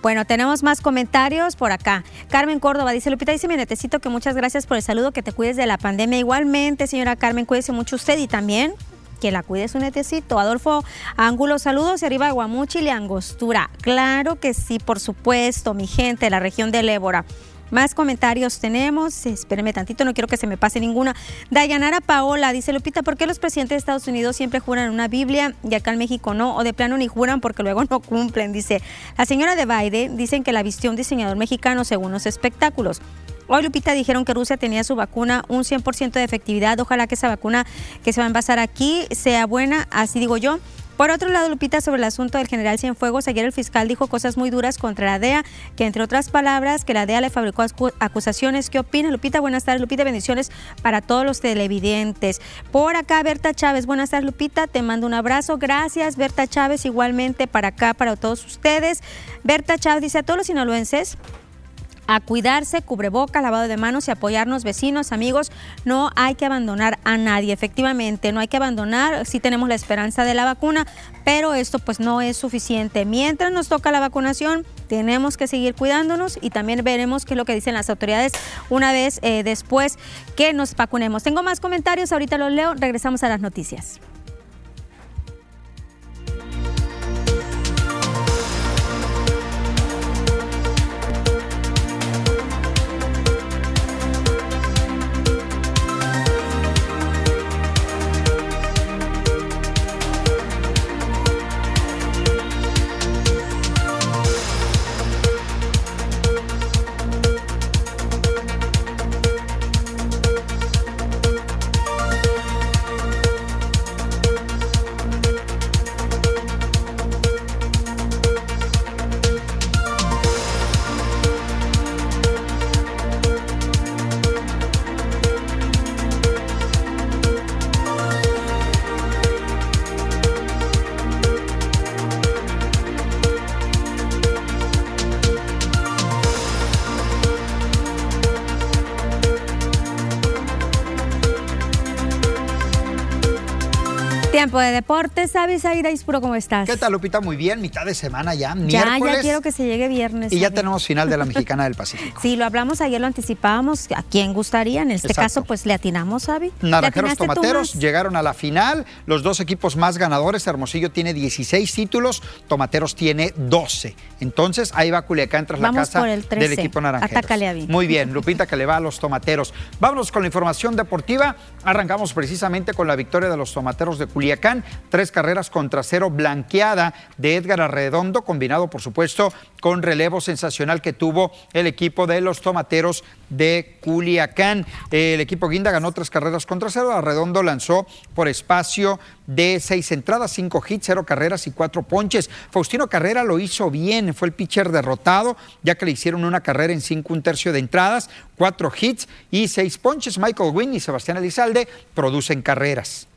Bueno, tenemos más comentarios por acá. Carmen Córdoba dice, Lupita dice mi netecito que muchas gracias por el saludo, que te cuides de la pandemia. Igualmente, señora Carmen, cuídese mucho usted y también que la cuide su netecito. Adolfo Ángulo, saludos y arriba de Guamuchi y Angostura. Claro que sí, por supuesto, mi gente de la región del Ébora. Más comentarios tenemos. Espérenme tantito, no quiero que se me pase ninguna. Dayanara Paola dice: Lupita, ¿por qué los presidentes de Estados Unidos siempre juran una Biblia y acá en México no? O de plano ni juran porque luego no cumplen. Dice: La señora de Biden dicen que la vistió un diseñador mexicano según los espectáculos. Hoy, Lupita, dijeron que Rusia tenía su vacuna un 100% de efectividad. Ojalá que esa vacuna que se va a envasar aquí sea buena, así digo yo. Por otro lado, Lupita, sobre el asunto del general Cienfuegos, ayer el fiscal dijo cosas muy duras contra la DEA, que entre otras palabras, que la DEA le fabricó acusaciones. ¿Qué opina, Lupita? Buenas tardes, Lupita. Bendiciones para todos los televidentes. Por acá, Berta Chávez. Buenas tardes, Lupita. Te mando un abrazo. Gracias, Berta Chávez. Igualmente para acá, para todos ustedes. Berta Chávez dice a todos los sinaloenses a cuidarse, cubreboca, lavado de manos y apoyarnos vecinos, amigos. No hay que abandonar a nadie, efectivamente, no hay que abandonar. Sí tenemos la esperanza de la vacuna, pero esto pues no es suficiente. Mientras nos toca la vacunación, tenemos que seguir cuidándonos y también veremos qué es lo que dicen las autoridades una vez eh, después que nos vacunemos. Tengo más comentarios, ahorita los leo, regresamos a las noticias. Tiempo de deportes, ¿sabes, Aida Ispuro, cómo estás? ¿Qué tal, Lupita? Muy bien, mitad de semana ya, Ya, ya quiero que se llegue viernes. Y ya tenemos final de la Mexicana del Pacífico. Sí, lo hablamos ayer, lo anticipábamos. ¿A quién gustaría? En este caso, pues le atinamos, Sabi. Naranjeros Tomateros llegaron a la final. Los dos equipos más ganadores. Hermosillo tiene 16 títulos, Tomateros tiene 12. Entonces, ahí va Culiacán tras la casa del equipo Naranjeros. Atácale a mí. Muy bien, Lupita, que le va a los Tomateros. Vámonos con la información deportiva. Arrancamos precisamente con la victoria de los Tomateros de Culiacán tres carreras contra cero blanqueada de Edgar Arredondo, combinado por supuesto con relevo sensacional que tuvo el equipo de los tomateros de Culiacán. El equipo Guinda ganó tres carreras contra cero. Arredondo lanzó por espacio de seis entradas, cinco hits, cero carreras y cuatro ponches. Faustino Carrera lo hizo bien, fue el pitcher derrotado, ya que le hicieron una carrera en cinco, un tercio de entradas, cuatro hits y seis ponches. Michael Wynn y Sebastián Elizalde producen carreras.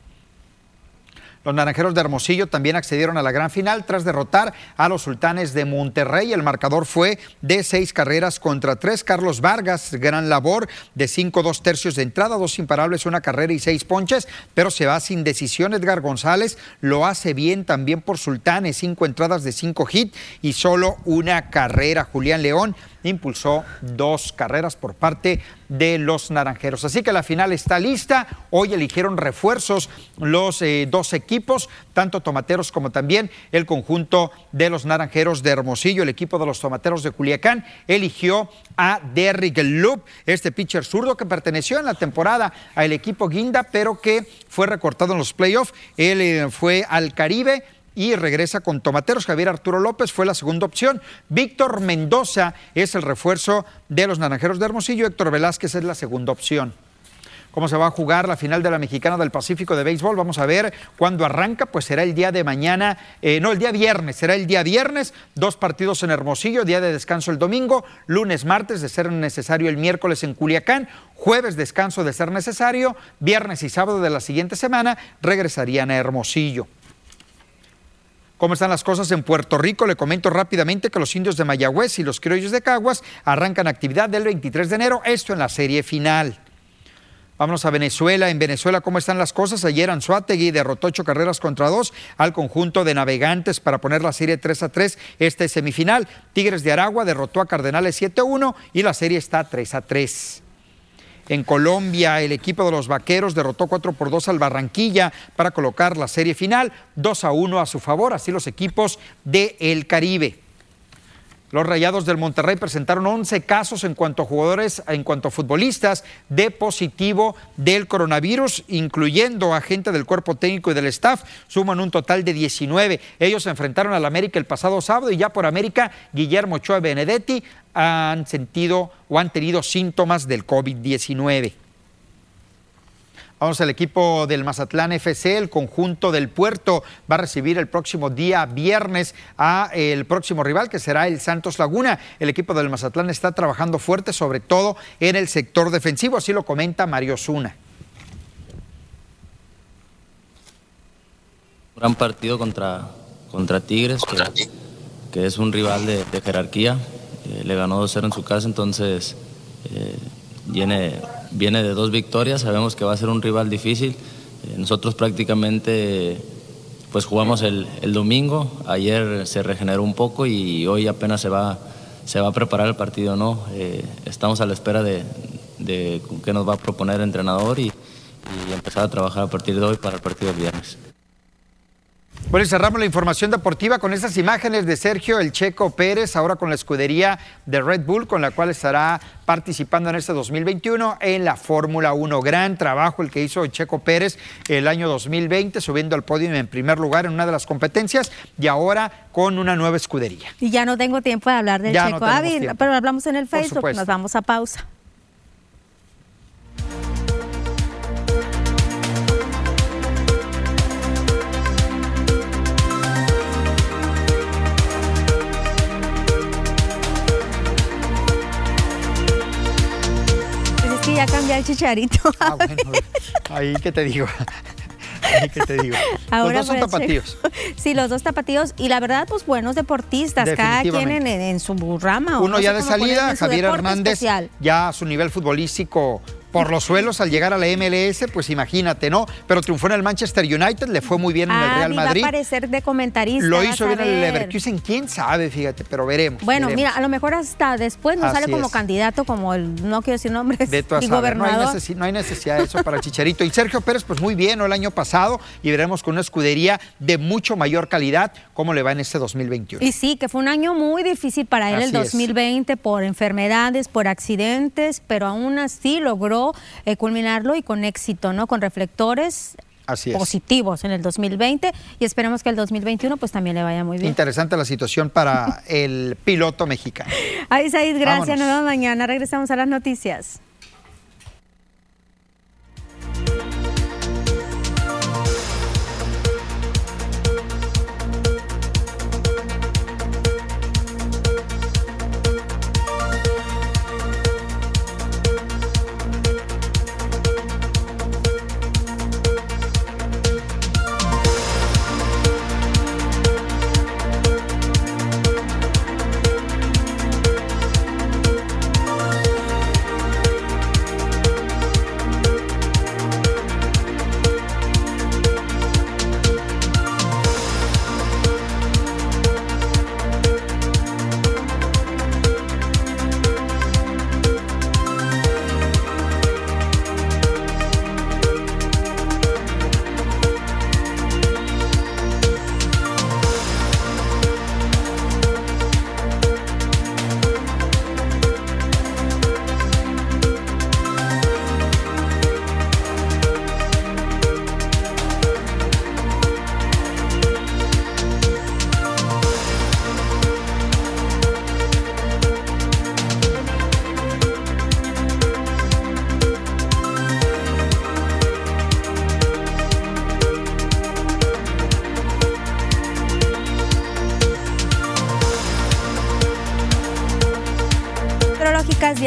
Los Naranjeros de Hermosillo también accedieron a la gran final tras derrotar a los Sultanes de Monterrey. El marcador fue de seis carreras contra tres. Carlos Vargas, gran labor de cinco, dos tercios de entrada, dos imparables, una carrera y seis ponches, pero se va sin decisión. Edgar González lo hace bien también por Sultanes, cinco entradas de cinco hits y solo una carrera. Julián León impulsó dos carreras por parte los Naranjeros. Así que la final está lista. Hoy eligieron refuerzos los eh, dos equipos, tanto Tomateros como también el conjunto de los Naranjeros de Hermosillo. El equipo de los Tomateros de Culiacán eligió a Derrick Loop, este pitcher zurdo que perteneció en la temporada al equipo Guinda, pero que fue recortado en los playoffs. Él eh, fue al Caribe y regresa con Tomateros. Javier Arturo López fue la segunda opción. Víctor Mendoza es el refuerzo de los Naranjeros de Hermosillo. Héctor Velázquez es la segunda opción. ¿Cómo se va a jugar la final de la Mexicana del Pacífico de béisbol? Vamos a ver cuándo arranca. Pues será el día de mañana, eh, no, el día viernes, será el día viernes. Dos partidos en Hermosillo, día de descanso el domingo, lunes, martes, de ser necesario el miércoles en Culiacán, jueves descanso de ser necesario, viernes y sábado de la siguiente semana regresarían a Hermosillo. ¿Cómo están las cosas en Puerto Rico? Le comento rápidamente que los indios de Mayagüez y los criollos de Caguas arrancan actividad del 23 de enero, esto en la serie final. Vámonos a Venezuela. En Venezuela, ¿cómo están las cosas? Ayer Anzuategui derrotó ocho carreras contra dos al conjunto de navegantes para poner la serie 3 a 3. Este semifinal. Tigres de Aragua derrotó a Cardenales 7 a 1 y la serie está 3 a 3. En Colombia, el equipo de los Vaqueros derrotó 4 por 2 al Barranquilla para colocar la serie final 2 a 1 a su favor, así los equipos de El Caribe. Los Rayados del Monterrey presentaron 11 casos en cuanto a jugadores, en cuanto a futbolistas de positivo del coronavirus, incluyendo a gente del cuerpo técnico y del staff. Suman un total de 19. Ellos se enfrentaron al América el pasado sábado y ya por América, Guillermo Ochoa Benedetti han sentido o han tenido síntomas del COVID-19. Vamos al equipo del Mazatlán FC, el conjunto del puerto va a recibir el próximo día viernes a el próximo rival que será el Santos Laguna. El equipo del Mazatlán está trabajando fuerte, sobre todo en el sector defensivo, así lo comenta Mario Zuna. Gran partido contra, contra Tigres, que, es un rival de, jerarquía. Eh, le ganó 2-0 en su casa, entonces eh, viene, viene de dos victorias, sabemos que va a ser un rival difícil. Eh, nosotros prácticamente pues jugamos el, domingo, ayer se regeneró un poco y hoy apenas se va, se va a preparar el partido, ¿no? Eh, estamos a la espera de, de qué nos va a proponer el entrenador y, y empezar a trabajar a partir de hoy para el partido del viernes. Bueno, y cerramos la información deportiva con estas imágenes de Sergio El Checo Pérez, ahora con la escudería de Red Bull, con la cual estará participando en este 2021 en la Fórmula 1. Gran trabajo el que hizo Checo Pérez el año 2020, subiendo al podio en primer lugar en una de las competencias y ahora con una nueva escudería. Y ya no tengo tiempo de hablar del Checo, no pero hablamos en el Facebook, nos vamos a pausa. Ya cambié el chicharito. Ah, bueno, ahí que te digo. Ahí que te digo. los dos son tapatíos. Sí, los dos tapatíos. Y la verdad, pues buenos deportistas. Cada quien en, su rama. Uno ya de salida, Javier Hernández, ya a su nivel futbolístico por los suelos al llegar a la MLS, pues imagínate, ¿no? Pero triunfó en el Manchester United, le fue muy bien en el ah, Real Madrid. Va a parecer de comentarista. Lo hizo bien en el Leverkusen, quién sabe, fíjate, pero veremos. Bueno, mira, a lo mejor hasta después no sale como candidato, como el, no quiero decir nombres, de y gobernador. No hay, necesidad de eso para Chicharito. Y Sergio Pérez, pues muy bien, ¿no? El año pasado, y veremos con una escudería de mucho mayor calidad cómo le va en este 2021. Y sí, que fue un año muy difícil para él el 2020 por enfermedades, por accidentes, pero aún así logró eh, culminarlo y con éxito, ¿no? Con reflectores positivos en el 2020 y esperemos que el 2021 pues también le vaya muy bien. Interesante la situación para el piloto mexicano. Ahí, Said, gracias. Nueva mañana. Regresamos a las noticias.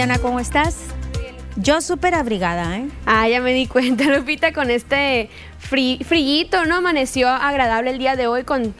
Diana, ¿cómo estás? Yo súper abrigada, ¿eh? Ah, ya me di cuenta, Lupita, con este frío, ¿no? Amaneció agradable el día de hoy con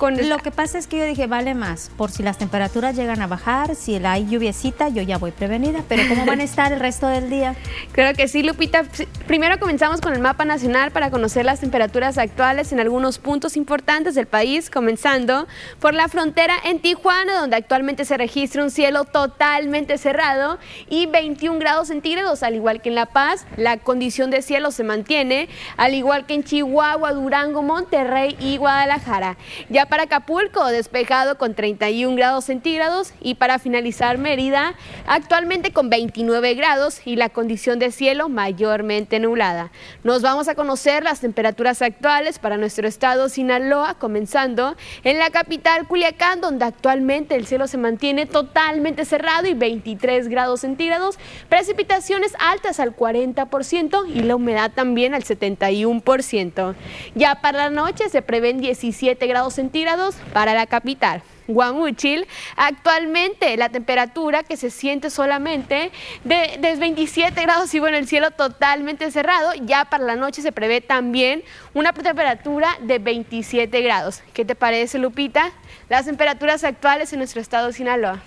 lo que pasa es que yo dije, vale más, por si las temperaturas llegan a bajar, si hay lluviecita, yo ya voy prevenida, pero ¿cómo van a estar el resto del día? Claro que sí, Lupita. Primero comenzamos con el mapa nacional para conocer las temperaturas actuales en algunos puntos importantes del país, comenzando por la frontera en Tijuana, donde actualmente se registra un cielo totalmente cerrado y 21 grados centígrados, al igual que en La Paz, la condición de cielo se mantiene, al igual que en Chihuahua, Durango, Monterrey y Guadalajara. Ya para Acapulco, despejado con 31 grados centígrados y para finalizar Mérida, actualmente con 29 grados y la condición de cielo mayormente nublada. Nos vamos a conocer las temperaturas actuales para nuestro estado Sinaloa, comenzando en la capital Culiacán, donde actualmente el cielo se mantiene totalmente cerrado y 23 grados centígrados, precipitaciones altas al 40% y la humedad también al 71%. Ya para la noche se prevén 17 grados centígrados para la capital. Guamuchil, actualmente la temperatura que se siente solamente de, de, 27 grados y bueno, el cielo totalmente cerrado. Ya para la noche se prevé también una temperatura de 27 grados. ¿Qué te parece, Lupita? Las temperaturas actuales en nuestro estado de Sinaloa.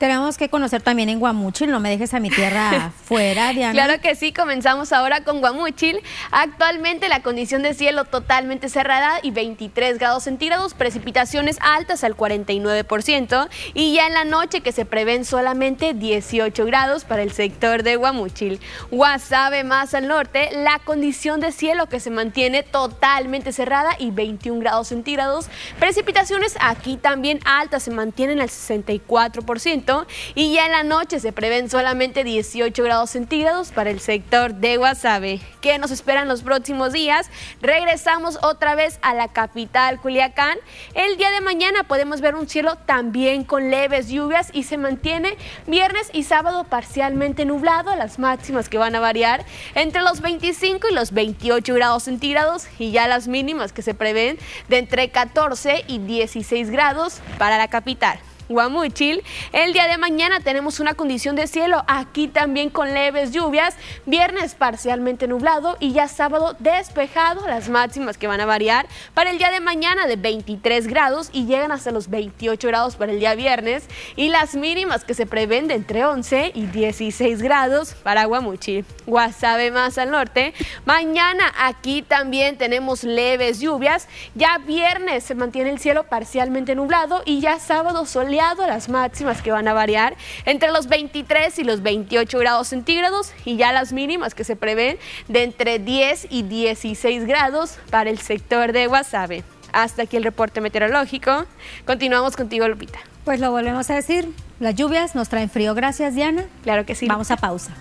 Tenemos que conocer también en Guamuchil, no me dejes a mi tierra fuera, Diana. Claro que sí, comenzamos ahora con Guamuchil. Actualmente la condición de cielo totalmente cerrada y 23 grados centígrados, precipitaciones altas al 49% y ya en la noche que se prevén solamente 18 grados para el sector de Guamuchil. Guasave más al norte, la condición de cielo que se mantiene totalmente cerrada y 21 grados centígrados, precipitaciones aquí también altas se mantienen al 64% y ya en la noche se prevén solamente 18 grados centígrados para el sector de Guasave. ¿Qué nos esperan los próximos días? Regresamos otra vez a la capital Culiacán. El día de mañana podemos ver un cielo también con leves lluvias y se mantiene viernes y sábado parcialmente nublado, las máximas que van a variar entre los 25 y los 28 grados centígrados y ya las mínimas que se prevén de entre 14 y 16 grados para la capital. Guamuchil. El día de mañana tenemos una condición de cielo aquí también con leves lluvias. Viernes parcialmente nublado y ya sábado despejado. Las máximas que van a variar para el día de mañana de 23 grados y llegan hasta los 28 grados para el día viernes. Y las mínimas que se prevén de entre 11 y 16 grados para Guamuchil. Guasave más al norte. Mañana aquí también tenemos leves lluvias. Ya viernes se mantiene el cielo parcialmente nublado y ya sábado soleado las máximas que van a variar entre los 23 y los 28 grados centígrados y ya las mínimas que se prevén de entre 10 y 16 grados para el sector de Guasave. Hasta aquí el reporte meteorológico. Continuamos contigo, Lupita. Pues lo volvemos a decir, las lluvias nos traen frío. Gracias, Diana. Claro que sí. Vamos a pausa.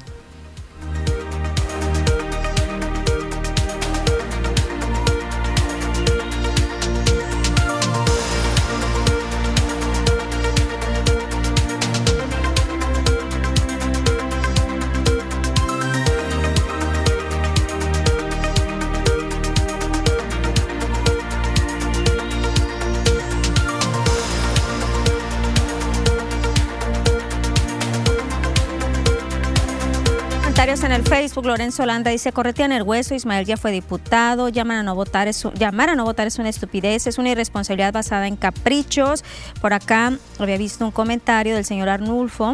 Facebook, Lorenzo Holanda dice, corretean el hueso, Ismael ya fue diputado, llaman a no votar es, llamar a no votar es una estupidez, es una irresponsabilidad basada en caprichos. Por acá había visto un comentario del señor Arnulfo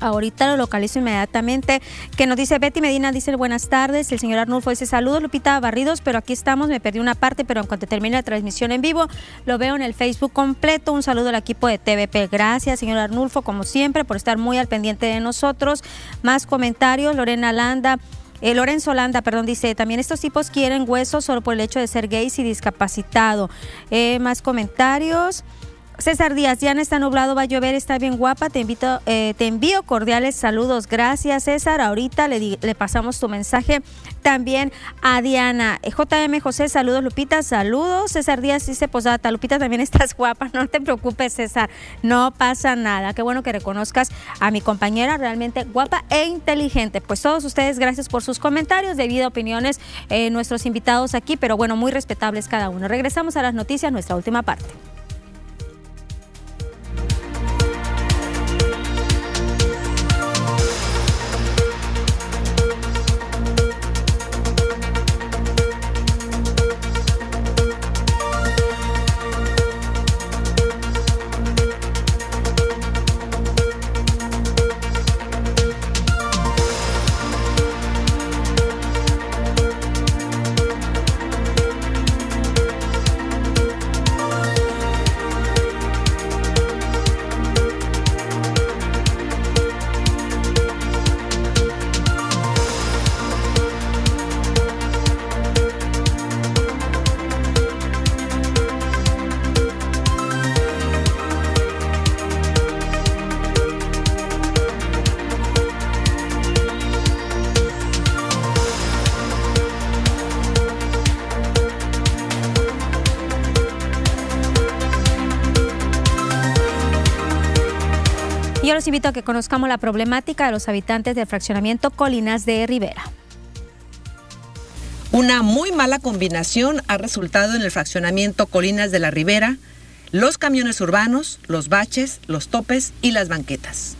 Ahorita lo localizo inmediatamente. Que nos dice Betty Medina, dice buenas tardes. El señor Arnulfo dice saludos, Lupita Barridos, pero aquí estamos. Me perdí una parte, pero en cuanto termine la transmisión en vivo, lo veo en el Facebook completo. Un saludo al equipo de TVP. Gracias, señor Arnulfo, como siempre, por estar muy al pendiente de nosotros. Más comentarios, Lorena Landa. Eh, Lorenzo Landa, perdón, dice, también estos tipos quieren huesos solo por el hecho de ser gays y discapacitado. Eh, más comentarios. César Díaz, ya está nublado, va a llover, está bien guapa. Te invito, eh, te envío cordiales saludos. Gracias, César. Ahorita le, le pasamos tu mensaje también a Diana. Eh, JM José, saludos, Lupita, saludos. César Díaz dice posata. Lupita, también estás guapa. No te preocupes, César. No pasa nada. Qué bueno que reconozcas a mi compañera realmente guapa e inteligente. Pues todos ustedes, gracias por sus comentarios, debido opiniones, eh, nuestros invitados aquí, pero bueno, muy respetables cada uno. Regresamos a las noticias, nuestra última parte. Los invito a que conozcamos la problemática de los habitantes del fraccionamiento Colinas de Rivera. Una muy mala combinación ha resultado en el fraccionamiento Colinas de la Ribera, los camiones urbanos, los baches, los topes y las banquetas.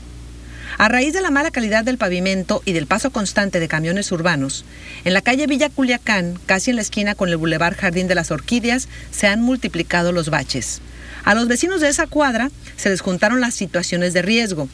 A raíz de la mala calidad del pavimento y del paso constante de camiones urbanos, en la calle Villa Culiacán, casi en la esquina con el Boulevard Jardín de las Orquídeas, se han multiplicado los baches. A los vecinos de esa cuadra se les juntaron las situaciones de riesgo.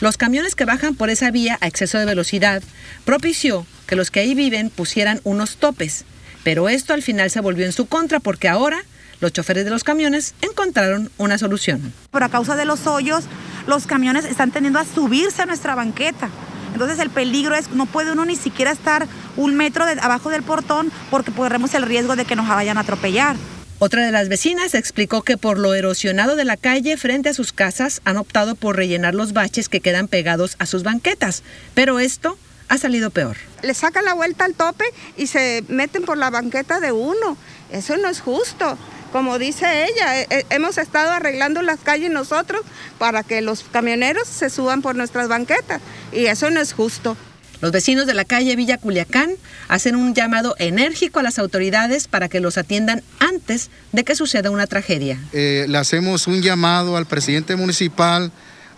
Los camiones que bajan por esa vía a exceso de velocidad propició que los que ahí viven pusieran unos topes, pero esto al final se volvió en su contra porque ahora los choferes de los camiones encontraron una solución. Por a causa de los hoyos, los camiones están tendiendo a subirse a nuestra banqueta. Entonces el peligro es, no puede uno ni siquiera estar un metro de, abajo del portón porque corremos el riesgo de que nos vayan a atropellar. Otra de las vecinas explicó que por lo erosionado de la calle frente a sus casas han optado por rellenar los baches que quedan pegados a sus banquetas, pero esto ha salido peor. Le sacan la vuelta al tope y se meten por la banqueta de uno. Eso no es justo. Como dice ella, eh, eh, hemos estado arreglando las calles nosotros para que los camioneros se suban por nuestras banquetas y eso no es justo. Los vecinos de la calle Villa Culiacán hacen un llamado enérgico a las autoridades para que los atiendan antes de que suceda una tragedia. Eh, le hacemos un llamado al presidente municipal,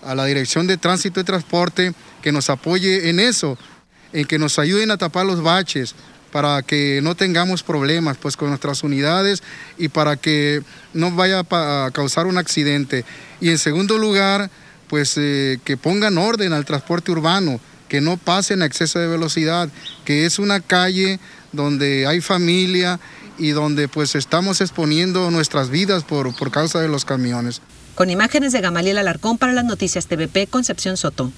a la Dirección de Tránsito y Transporte, que nos apoye en eso, en que nos ayuden a tapar los baches, para que no tengamos problemas pues con nuestras unidades y para que no vaya a causar un accidente. Y en segundo lugar, pues eh, que pongan orden al transporte urbano, que no pasen a exceso de velocidad, que es una calle donde hay familia y donde pues estamos exponiendo nuestras vidas por, por causa de los camiones. Con imágenes de Gamaliel Alarcón para las noticias TVP, Concepción Soto.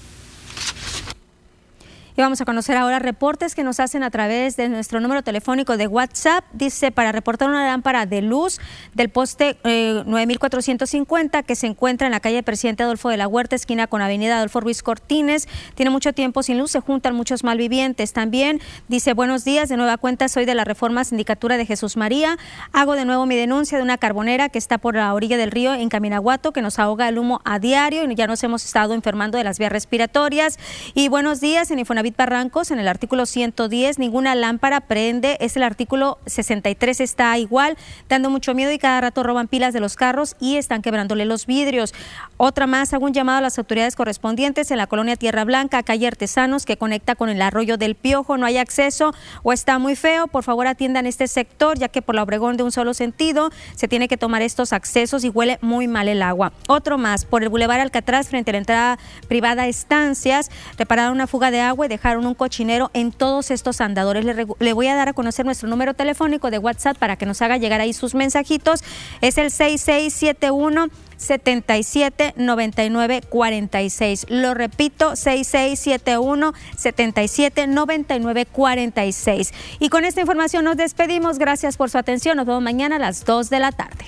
Vamos a conocer ahora reportes que nos hacen a través de nuestro número telefónico de WhatsApp. Dice, para reportar una lámpara de luz del poste 9450 eh, que se encuentra en la calle Presidente Adolfo de la Huerta, esquina con Avenida Adolfo Ruiz Cortines. Tiene mucho tiempo sin luz, se juntan muchos malvivientes. También dice, buenos días, de nueva cuenta soy de la Reforma Sindicatura de Jesús María. Hago de nuevo mi denuncia de una carbonera que está por la orilla del río en Caminaguato, que nos ahoga el humo a diario y ya nos hemos estado enfermando de las vías respiratorias. Y buenos días, en Infonavit David en el artículo 110, ninguna lámpara prende. Es el artículo 63, está igual, dando mucho miedo y cada rato roban pilas de los carros y están quebrándole los vidrios. Otra más, un llamado a las autoridades correspondientes en la colonia Tierra Blanca, calle Artesanos, que conecta con el arroyo del Piojo. No hay acceso o está muy feo. Por favor, atiendan este sector, ya que por la Obregón de un solo sentido se tiene que tomar estos accesos y huele muy mal el agua. Otro más, por el Boulevard Alcatraz, frente a la entrada privada Estancias, repararon una fuga de agua y dejaron un cochinero en todos estos andadores. Le, voy a dar a conocer nuestro número telefónico de WhatsApp para que nos haga llegar ahí sus mensajitos. Es el 6671 77 99 46. Lo repito, 6671 77 99 46. Y con esta información nos despedimos. Gracias por su atención. Nos vemos mañana a las 2 de la tarde.